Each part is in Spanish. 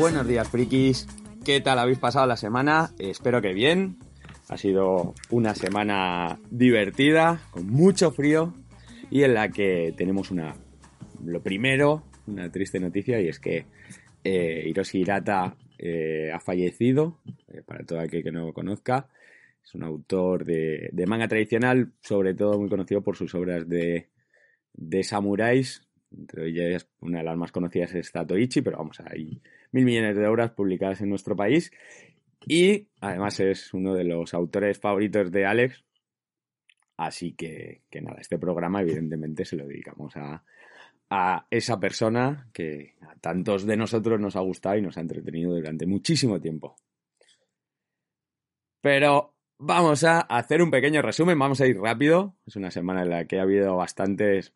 Buenos días, frikis. ¿Qué tal habéis pasado la semana? Espero que bien. Ha sido una semana divertida, con mucho frío y en la que tenemos una, lo primero, una triste noticia y es que eh, Hiroshi Hirata eh, ha fallecido, eh, para todo aquel que no lo conozca. Es un autor de, manga tradicional, sobre todo muy conocido por sus obras de, de samuráis. Entre ellas, una de las más conocidas es Tatoichi, pero vamos, hay mil millones de obras publicadas en nuestro país. Y además es uno de los autores favoritos de Alex. Así que, que nada, este programa evidentemente se lo dedicamos a, a esa persona que a tantos de nosotros nos ha gustado y nos ha entretenido durante muchísimo tiempo. Pero vamos a hacer un pequeño resumen, vamos a ir rápido. Es una semana en la que ha habido bastantes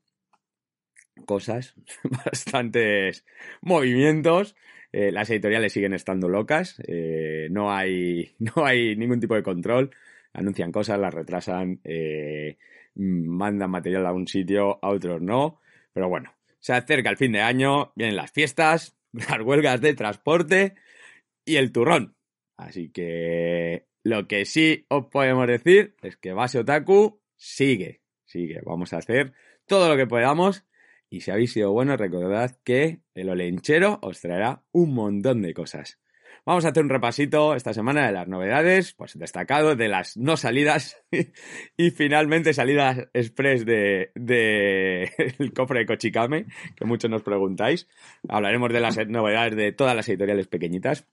cosas, bastantes movimientos. Eh, las editoriales siguen estando locas, eh, no, hay, no hay ningún tipo de control. Anuncian cosas, las retrasan, eh, mandan material a un sitio, a otros no. Pero bueno, se acerca el fin de año, vienen las fiestas, las huelgas de transporte y el turrón. Así que lo que sí os podemos decir es que Base Otaku sigue, sigue. Vamos a hacer todo lo que podamos. Y si habéis sido buenos, recordad que el olenchero os traerá un montón de cosas. Vamos a hacer un repasito esta semana de las novedades, pues destacado de las no salidas y finalmente salidas express de, el cofre de Kochikame, que muchos nos preguntáis. Hablaremos de las novedades de todas las editoriales pequeñitas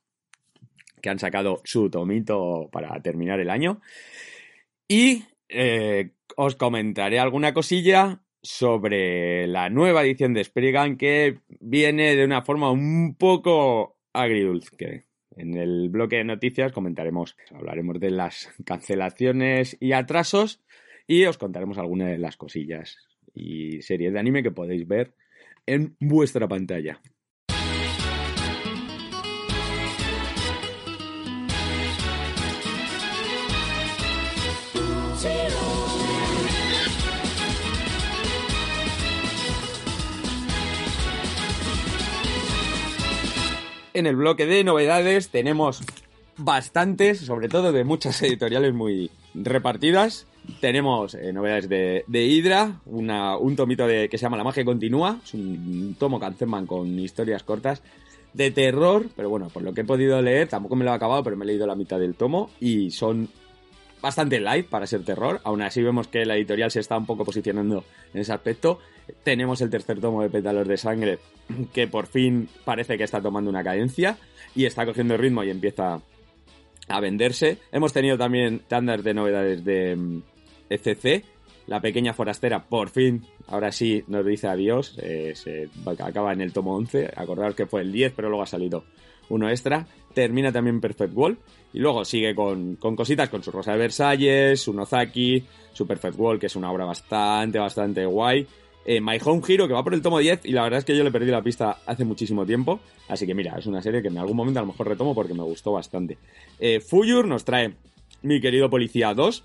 que han sacado su tomito para terminar el año. Y eh, os comentaré alguna cosilla sobre la nueva edición de Spriggan que viene de una forma un poco agridulce. En el bloque de noticias comentaremos, hablaremos de las cancelaciones y atrasos y os contaremos algunas de las cosillas y series de anime que podéis ver en vuestra pantalla. En el bloque de novedades tenemos bastantes, sobre todo de muchas editoriales muy repartidas. Tenemos eh, novedades de, de Hydra, un tomito de, que se llama La magia continúa, es un, tomo Canceman con historias cortas de terror, pero bueno, por lo que he podido leer, tampoco me lo he acabado, pero me he leído la mitad del tomo y son bastante light para ser terror. Aún así vemos que la editorial se está un poco posicionando en ese aspecto. Tenemos el tercer tomo de Pétalos de Sangre, que por fin parece que está tomando una cadencia y está cogiendo ritmo y empieza a venderse. Hemos tenido también tandas de novedades de ECC. Mm, la pequeña forastera, por fin, ahora sí nos dice adiós. Eh, se acaba en el tomo 11. Acordaros que fue el 10, pero luego ha salido uno extra. Termina también Perfect Wall. Y luego sigue con, cositas, con su Rosa de Versalles, su Nozaki, su Perfect Wall, que es una obra bastante, bastante guay. Eh, My Home Hero, que va por el tomo 10, y la verdad es que yo le perdí la pista hace muchísimo tiempo. Así que mira, es una serie que en algún momento a lo mejor retomo porque me gustó bastante. Eh, nos trae Mi querido Policía 2.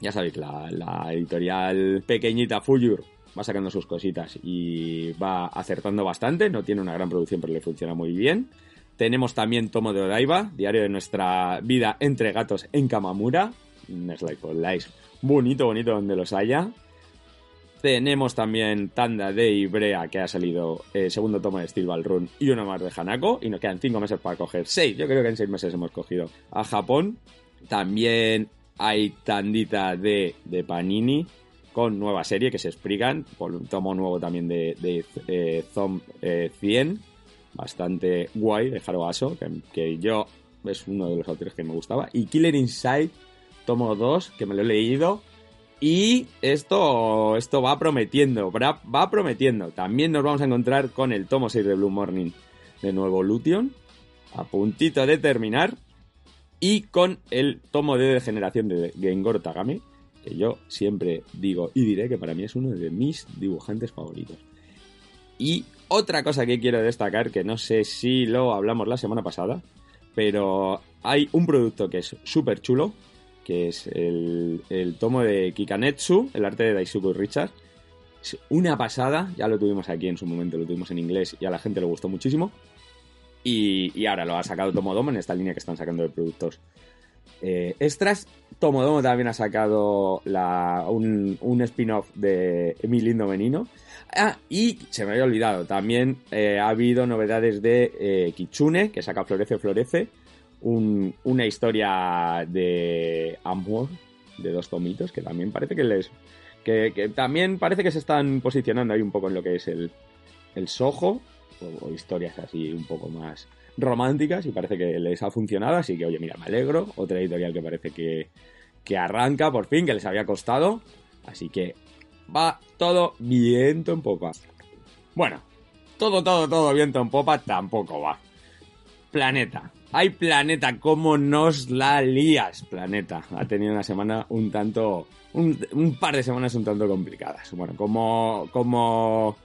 Ya sabéis, la, la editorial pequeñita Fuyur va sacando sus cositas y va acertando bastante. No tiene una gran producción, pero le funciona muy bien. Tenemos también Tomo de Odaiba, diario de nuestra vida entre gatos en Kamamura. Slice of Life. Bonito, bonito donde los haya. Tenemos también Tanda de Ibrea, que ha salido eh, segundo tomo de Steel Ball Run y uno más de Hanako. Y nos quedan cinco meses para coger seis. Yo creo que en seis meses hemos cogido a Japón. También hay tandita de, de Panini con nueva serie que se explican. Un tomo nuevo también de, de eh, Zom 100 eh, bastante guay de Haro que, yo es uno de los autores que me gustaba. Y Killer Inside, tomo 2, que me lo he leído. Y esto, esto va prometiendo, va prometiendo. También nos vamos a encontrar con el tomo 6 de Blue Morning de nuevo Lution, a puntito de terminar. Y con el tomo de degeneración de Gengor Tagame, que yo siempre digo y diré que para mí es uno de mis dibujantes favoritos. Y otra cosa que quiero destacar, que no sé si lo hablamos la semana pasada, pero hay un producto que es súper chulo, que es el, tomo de Kikanetsu, el arte de Daisuke Richard. Es una pasada, ya lo tuvimos aquí en su momento, lo tuvimos en inglés y a la gente le gustó muchísimo. Y, ahora lo ha sacado Tomodomo en esta línea que están sacando de productos eh, extras. Tomodomo también ha sacado un, spin-off de Mi Lindo Menino. Ah, y se me había olvidado, también eh, ha habido novedades de eh, Kitsune, que saca Florece, Florece. una historia de amor de dos tomitos que también parece que les. Que, también parece que se están posicionando ahí un poco en lo que es el, el sojo o, historias así un poco más románticas y parece que les ha funcionado, así que oye, mira, me alegro. Otra editorial que parece que, que arranca por fin, que les había costado. Así que va todo viento en popa. Bueno, todo, todo, todo viento en popa tampoco va. Planeta. Ay, Planeta, cómo nos la lías, Planeta. Ha tenido una semana un tanto. Un, par de semanas un tanto complicadas. Bueno, como. como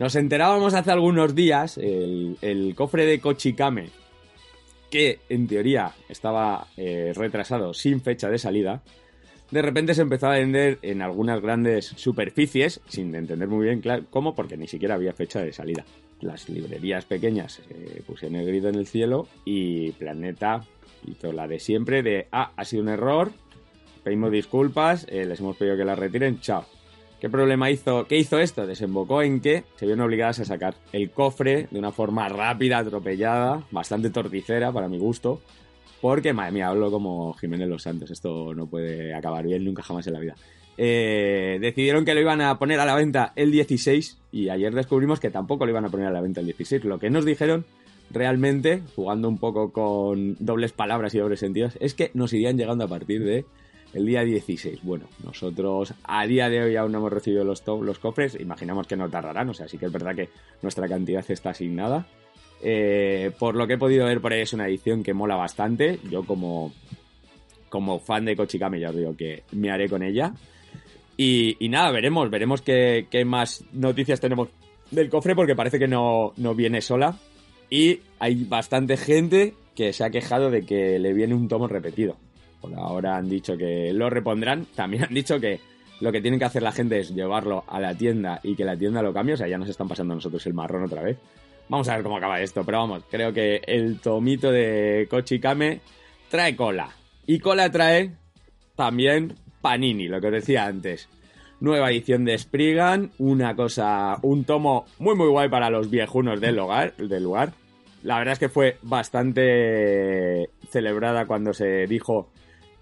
nos enterábamos hace algunos días, el, cofre de Kochikame, que en teoría estaba eh, retrasado sin fecha de salida, de repente se empezó a vender en algunas grandes superficies, sin entender muy bien cómo, porque ni siquiera había fecha de salida. Las librerías pequeñas eh, pusieron el grito en el cielo y Planeta hizo la de siempre de, ah, ha sido un error, pedimos disculpas, eh, les hemos pedido que la retiren, chao. ¿Qué problema hizo? ¿Qué hizo esto? Desembocó en que se vieron obligadas a sacar el cofre de una forma rápida, atropellada, bastante torticera para mi gusto, porque, madre mía, hablo como Jiménez Los Santos. Esto no puede acabar bien nunca jamás en la vida. Eh, decidieron que lo iban a poner a la venta el 16 y ayer descubrimos que tampoco lo iban a poner a la venta el 16. Lo que nos dijeron realmente, jugando un poco con dobles palabras y dobles sentidos, es que nos irían llegando a partir de el día 16. Bueno, nosotros a día de hoy aún no hemos recibido los, los cofres, imaginamos que no tardarán, o sea, sí que es verdad que nuestra cantidad está asignada. Eh, por lo que he podido ver por ahí es una edición que mola bastante. Yo como, como fan de Kochikame ya os digo que me haré con ella. Y, nada, veremos, veremos qué, más noticias tenemos del cofre porque parece que no, no viene sola. Y hay bastante gente que se ha quejado de que le viene un tomo repetido. Por ahora han dicho que lo repondrán. También han dicho que lo que tienen que hacer la gente es llevarlo a la tienda y que la tienda lo cambie. O sea, ya nos están pasando nosotros el marrón otra vez. Vamos a ver cómo acaba esto, pero vamos, creo que el tomito de Kochikame trae cola. Y cola trae también Panini, lo que os decía antes. Nueva edición de Spriggan, una cosa, un tomo muy muy guay para los viejunos del lugar, del lugar. La verdad es que fue bastante celebrada cuando se dijo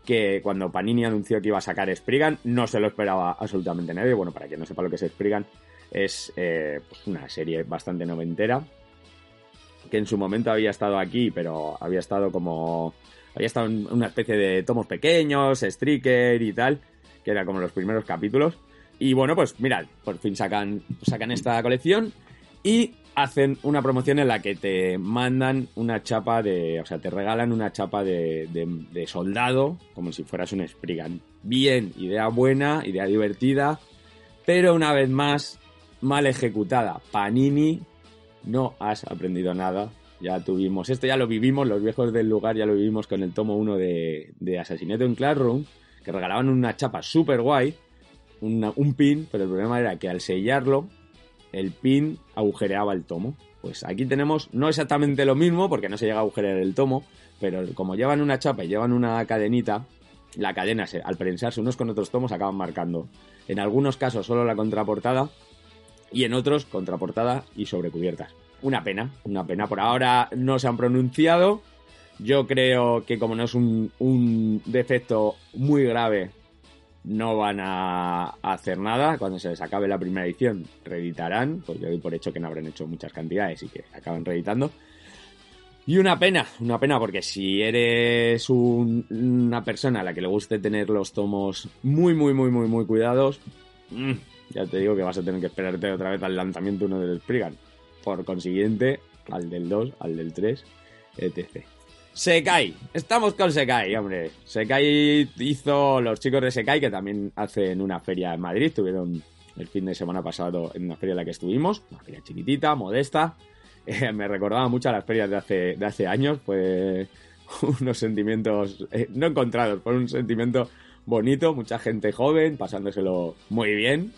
que cuando Panini anunció que iba a sacar Spriggan, no se lo esperaba absolutamente nadie. Bueno, para quien no sepa lo que es Spriggan, es eh, pues una serie bastante noventera que en su momento había estado aquí, pero había estado como... Había estado en una especie de tomos pequeños, Striker y tal, que era como los primeros capítulos. Y bueno, pues mirad, por fin sacan, sacan esta colección y hacen una promoción en la que te mandan una chapa de. O sea, te regalan una chapa de, de, soldado, como si fueras un Spriggan. Bien, idea buena, idea divertida, pero una vez más, mal ejecutada. Panini no has aprendido nada. Ya tuvimos, esto ya lo vivimos, los viejos del lugar ya lo vivimos con el tomo 1 de, de Asesinato en Classroom, que regalaban una chapa súper guay, un pin, pero el problema era que al sellarlo, el pin agujereaba el tomo. Pues aquí tenemos no exactamente lo mismo, porque no se llega a agujerear el tomo, pero como llevan una chapa y llevan una cadenita, la cadena al prensarse unos con otros tomos acaban marcando. En algunos casos solo la contraportada y en otros contraportada y sobrecubiertas. Una pena, una pena. Por ahora no se han pronunciado. Yo creo que como no es un, defecto muy grave, no van a, hacer nada. Cuando se les acabe la primera edición, reeditarán. Pues yo doy por hecho que no habrán hecho muchas cantidades y que acaban reeditando. Y una pena, una pena, porque si eres una persona a la que le guste tener los tomos muy, muy, muy, muy, muy cuidados, mm, ya te digo que vas a tener que esperarte otra vez al lanzamiento uno del Spriggan. Por consiguiente, al del 2, al del 3, etc. Sekai, estamos con Sekai, hombre. Sekai hizo los chicos de Sekai que también hacen una feria en Madrid, tuvieron el fin de semana pasado en una feria en la que estuvimos, una feria chiquitita, modesta. Eh, me recordaba mucho a las ferias de hace, de hace años, pues unos sentimientos eh, no encontrados, fue un sentimiento bonito, mucha gente joven, pasándoselo muy bien,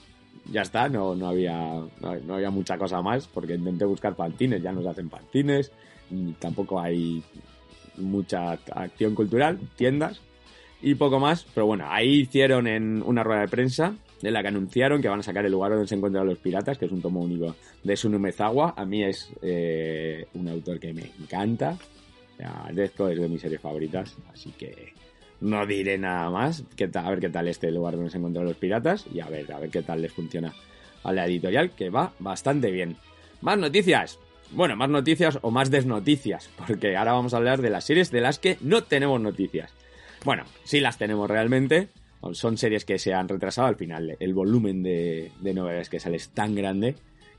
ya está, no, no, había, no, había mucha cosa más, porque intenté buscar pantines, ya nos hacen pantines, y tampoco hay mucha acción cultural, tiendas y poco más. Pero bueno, ahí hicieron en una rueda de prensa en la que anunciaron que van a sacar el lugar donde se encuentran los piratas, que es un tomo único de Sunu Mezawa. A mí es eh, un autor que me encanta. O sea, es de mis series favoritas, así que no diré nada más. A ver qué tal este lugar donde se encuentran los piratas y a ver, a ver qué tal les funciona a la editorial, que va bastante bien. Más noticias. Bueno, más noticias o más desnoticias, porque ahora vamos a hablar de las series de las que no tenemos noticias. Bueno, sí las tenemos realmente. Son series que se han retrasado al final. El volumen de, novedades que sale es tan grande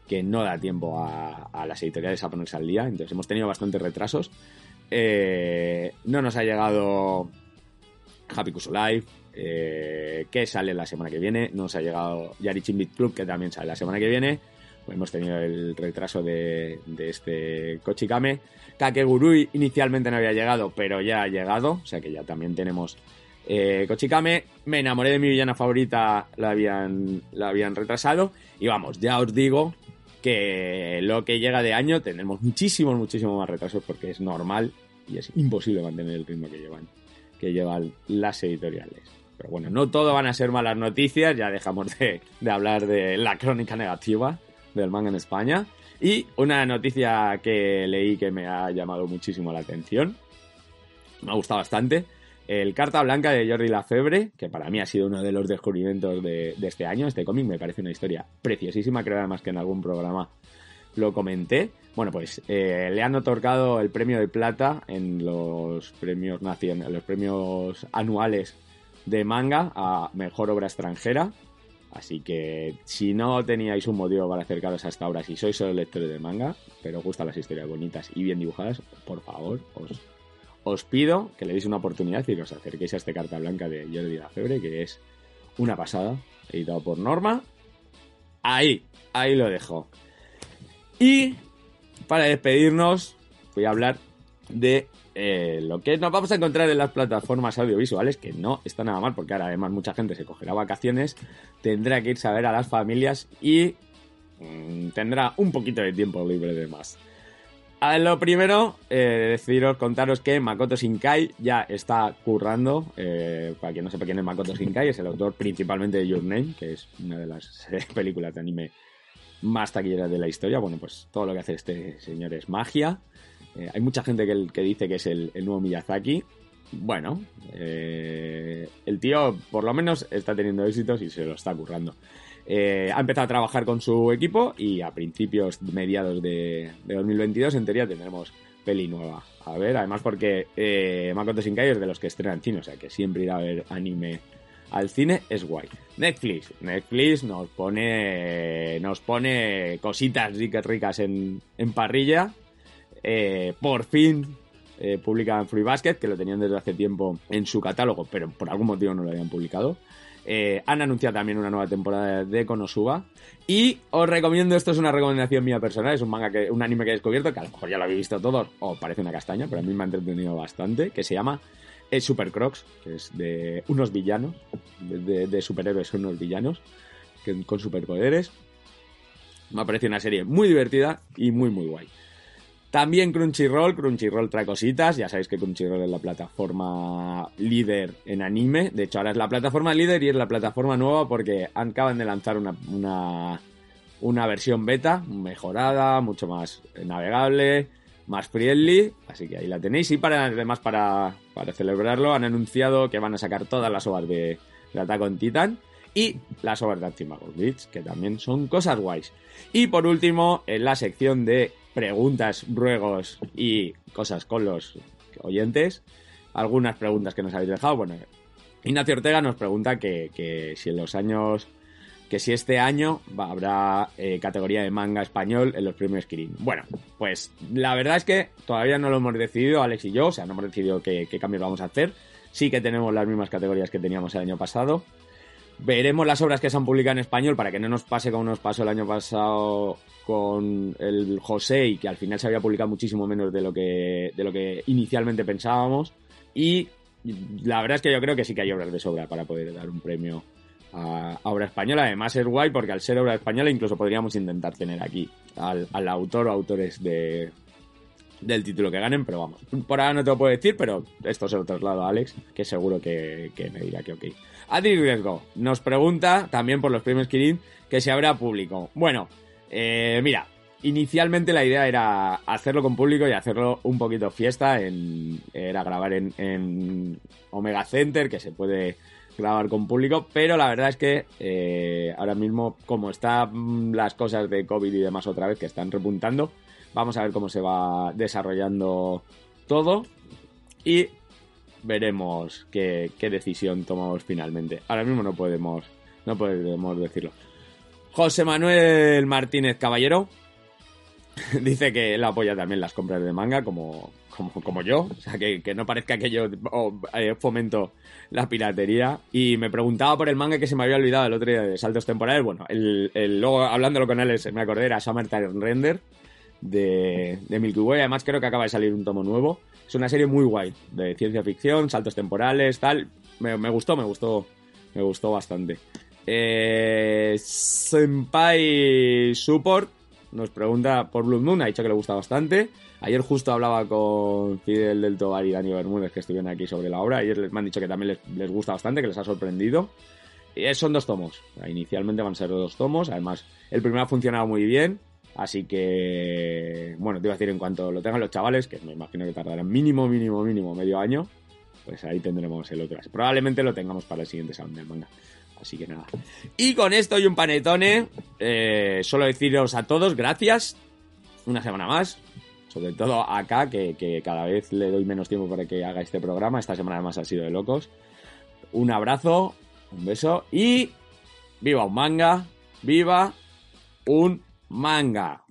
que no da tiempo a, las editoriales a ponerse al día. Entonces hemos tenido bastantes retrasos. Eh, no nos ha llegado Happy Cuso Live, eh, que sale la semana que viene. No nos ha llegado Yari Beat Club, que también sale la semana que viene. Hemos tenido el retraso de, este Kochikame. Kakegurui inicialmente no había llegado, pero ya ha llegado. O sea que ya también tenemos eh, Kochikame. Me enamoré de mi villana favorita, la habían, la habían retrasado. Y vamos, ya os digo que lo que llega de año tenemos muchísimos, muchísimos más retrasos porque es normal y es imposible mantener el ritmo que llevan que llevan las editoriales. Pero bueno, no todo van a ser malas noticias, ya dejamos de, hablar de la crónica negativa del manga en España. Y una noticia que leí que me ha llamado muchísimo la atención, me ha gustado bastante, el Carta Blanca de Jordi Lafebre, que para mí ha sido uno de los descubrimientos de, este año, este cómic me parece una historia preciosísima, creo además que en algún programa lo comenté. Bueno, pues eh, le han otorgado el premio de plata en los premios nacionales, los premios anuales de manga a mejor obra extranjera. Así que si no teníais un motivo para acercaros a esta obra, si sois solo lectores de manga, pero os gustan las historias bonitas y bien dibujadas, por favor, os, os pido que le deis una oportunidad y que os acerquéis a este carta blanca de Jordi Lafebre, que es una pasada, editado por Norma. Ahí, ahí lo dejo. Y para despedirnos, voy a hablar de eh, lo que nos vamos a encontrar en las plataformas audiovisuales, que no está nada mal, porque ahora además mucha gente se cogerá vacaciones, tendrá que irse a ver a las familias y mm, tendrá un poquito de tiempo libre de más. A lo primero, eh, deciros, contaros que Makoto Shinkai ya está currando. Eh, para quien no sepa quién es Makoto Shinkai, es el autor principalmente de Your Name, que es una de las películas de anime más taquillera de la historia. Bueno, pues todo lo que hace este señor es magia. Eh, hay mucha gente que, que, dice que es el, nuevo Miyazaki. Bueno, eh, el tío por lo menos está teniendo éxitos y se lo está currando. Eh, ha empezado a trabajar con su equipo y a principios, mediados de, de 2022, en teoría tendremos peli nueva. A ver, además porque Makoto Shinkai es de los que estrenan cine, o sea que siempre irá a ver anime al cine es guay. Netflix, Netflix nos pone nos pone cositas ricas ricas en, parrilla. Eh, por fin eh, publican Free Basket, que lo tenían desde hace tiempo en su catálogo, pero por algún motivo no lo habían publicado. Eh, han anunciado también una nueva temporada de Konosuba. Y os recomiendo, esto es una recomendación mía personal, es un manga que, un anime que he descubierto, que a lo mejor ya lo habéis visto todos, o parece una castaña, pero a mí me ha entretenido bastante, que se llama Super Crocs, que es de unos villanos, de, de superhéroes unos villanos, que, con superpoderes. Me ha parecido una serie muy divertida y muy, muy guay. También Crunchyroll, Crunchyroll trae cositas, ya sabéis que Crunchyroll es la plataforma líder en anime, de hecho ahora es la plataforma líder y es la plataforma nueva porque acaban de lanzar una, una, una versión beta mejorada, mucho más navegable, más friendly, así que ahí la tenéis. Y para además para, para celebrarlo han anunciado que van a sacar todas las obras de, de Attack Titan y las obras de Antimagos Beats, que también son cosas guays. Y por último, en la sección de preguntas, ruegos y cosas con los oyentes, algunas preguntas que nos habéis dejado. Bueno, Ignacio Ortega nos pregunta que, que si en los años que si este año habrá eh, categoría de manga español en los premios Kirin. Bueno, pues la verdad es que todavía no lo hemos decidido, Alex y yo, o sea, no hemos decidido qué, cambios vamos a hacer. Sí que tenemos las mismas categorías que teníamos el año pasado. Veremos las obras que se han publicado en español para que no nos pase como nos pasó el año pasado con el José y que al final se había publicado muchísimo menos de lo que, de lo que inicialmente pensábamos. Y la verdad es que yo creo que sí que hay obras de sobra para poder dar un premio a, obra española. Además es guay porque al ser obra española incluso podríamos intentar tener aquí al, autor o autores de, del título que ganen, pero vamos. Por ahora no te lo puedo decir, pero esto se lo traslado a Alex, que seguro que, que me dirá que ok. Adri Riesgo nos pregunta, también por los premios Kirin, que si habrá público. Bueno, eh, mira, inicialmente la idea era hacerlo con público y hacerlo un poquito fiesta, en, era grabar en, en Omega Center, que se puede grabar con público, pero la verdad es que eh, ahora mismo, como están las cosas de COVID y demás otra vez que están repuntando, vamos a ver cómo se va desarrollando todo y veremos qué, decisión tomamos finalmente. Ahora mismo no podemos, no podemos decirlo. José Manuel Martínez Caballero dice que él apoya también las compras de manga, como, como, yo. O sea, que, que no parezca que yo oh, fomento la piratería. Y me preguntaba por el manga que se me había olvidado el otro día de saltos temporales. Bueno, el, el- luego hablándolo con él me acordé, era Summertime Render de, Milky Way. Además, creo que acaba de salir un tomo nuevo. Es una serie muy guay, de ciencia ficción, saltos temporales, tal. Me, gustó, me gustó, me gustó bastante. Eh, Senpai Support nos pregunta por Blood Moon, ha dicho que le gusta bastante. Ayer justo hablaba con Fidel del Tobar y Dani Bermúdez que estuvieron aquí sobre la obra. Ayer les- me han dicho que también les, gusta bastante, que les ha sorprendido. Eh, son dos tomos. Inicialmente van a ser dos tomos. Además, el primero ha funcionado muy bien. Así que, bueno, te iba a decir en cuanto lo tengan los chavales, que me imagino que tardarán mínimo, mínimo, mínimo medio año, pues ahí tendremos el otro. Probablemente lo tengamos para el siguiente salón del manga. Así que nada. Y con esto y un panetone, eh, solo deciros a todos gracias. Una semana más. Sobre todo acá, que, que cada vez le doy menos tiempo para que haga este programa. Esta semana además ha sido de locos. Un abrazo, un beso y viva un manga, viva un manga.